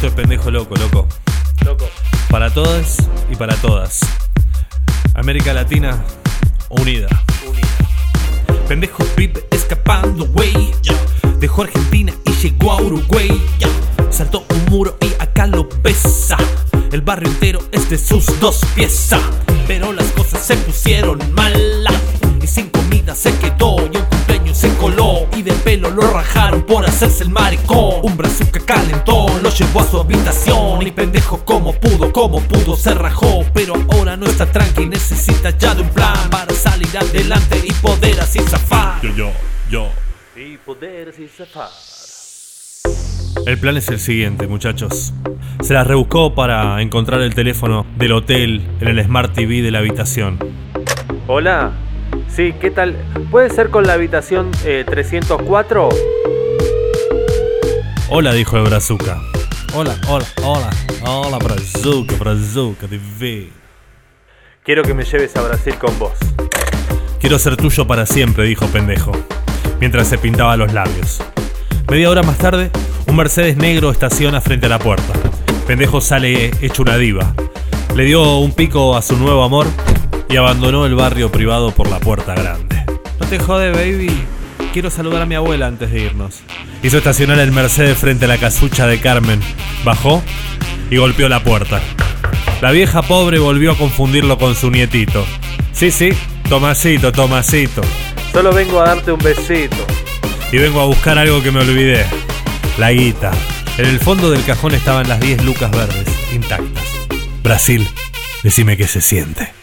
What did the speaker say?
Esto es pendejo loco, loco. Loco. Para todas y para todas. América Latina unida. Unida. Pendejo Pipe escapando, güey. Dejó Argentina y llegó a Uruguay. Saltó un muro y acá lo pesa. El barrio entero es de sus dos piezas. Pero las cosas se pusieron malas. Pelo lo rajaron por hacerse el maricón. Un brazuca calentó, lo llevó a su habitación. Y pendejo como pudo, como pudo se rajó. Pero ahora no está tranqui, necesita ya de un plan para salir adelante y poder así zafar. Yo, yo, yo. Y poder sin zafar. El plan es el siguiente, muchachos. Se las rebuscó para encontrar el teléfono del hotel en el Smart TV de la habitación. Hola. Sí, ¿qué tal? ¿Puede ser con la habitación eh, 304? Hola, dijo el Brazuca. Hola, hola, hola, hola, Brazuca, Brazuca, TV. Quiero que me lleves a Brasil con vos. Quiero ser tuyo para siempre, dijo pendejo, mientras se pintaba los labios. Media hora más tarde, un Mercedes negro estaciona frente a la puerta. Pendejo sale hecho una diva. Le dio un pico a su nuevo amor y abandonó el barrio privado por la puerta grande. No te jode, baby. Quiero saludar a mi abuela antes de irnos. Hizo estacionar el Mercedes frente a la casucha de Carmen. Bajó y golpeó la puerta. La vieja pobre volvió a confundirlo con su nietito. Sí, sí, Tomasito, Tomasito. Solo vengo a darte un besito. Y vengo a buscar algo que me olvidé. La guita. En el fondo del cajón estaban las 10 lucas verdes, intactas. Brasil, decime qué se siente.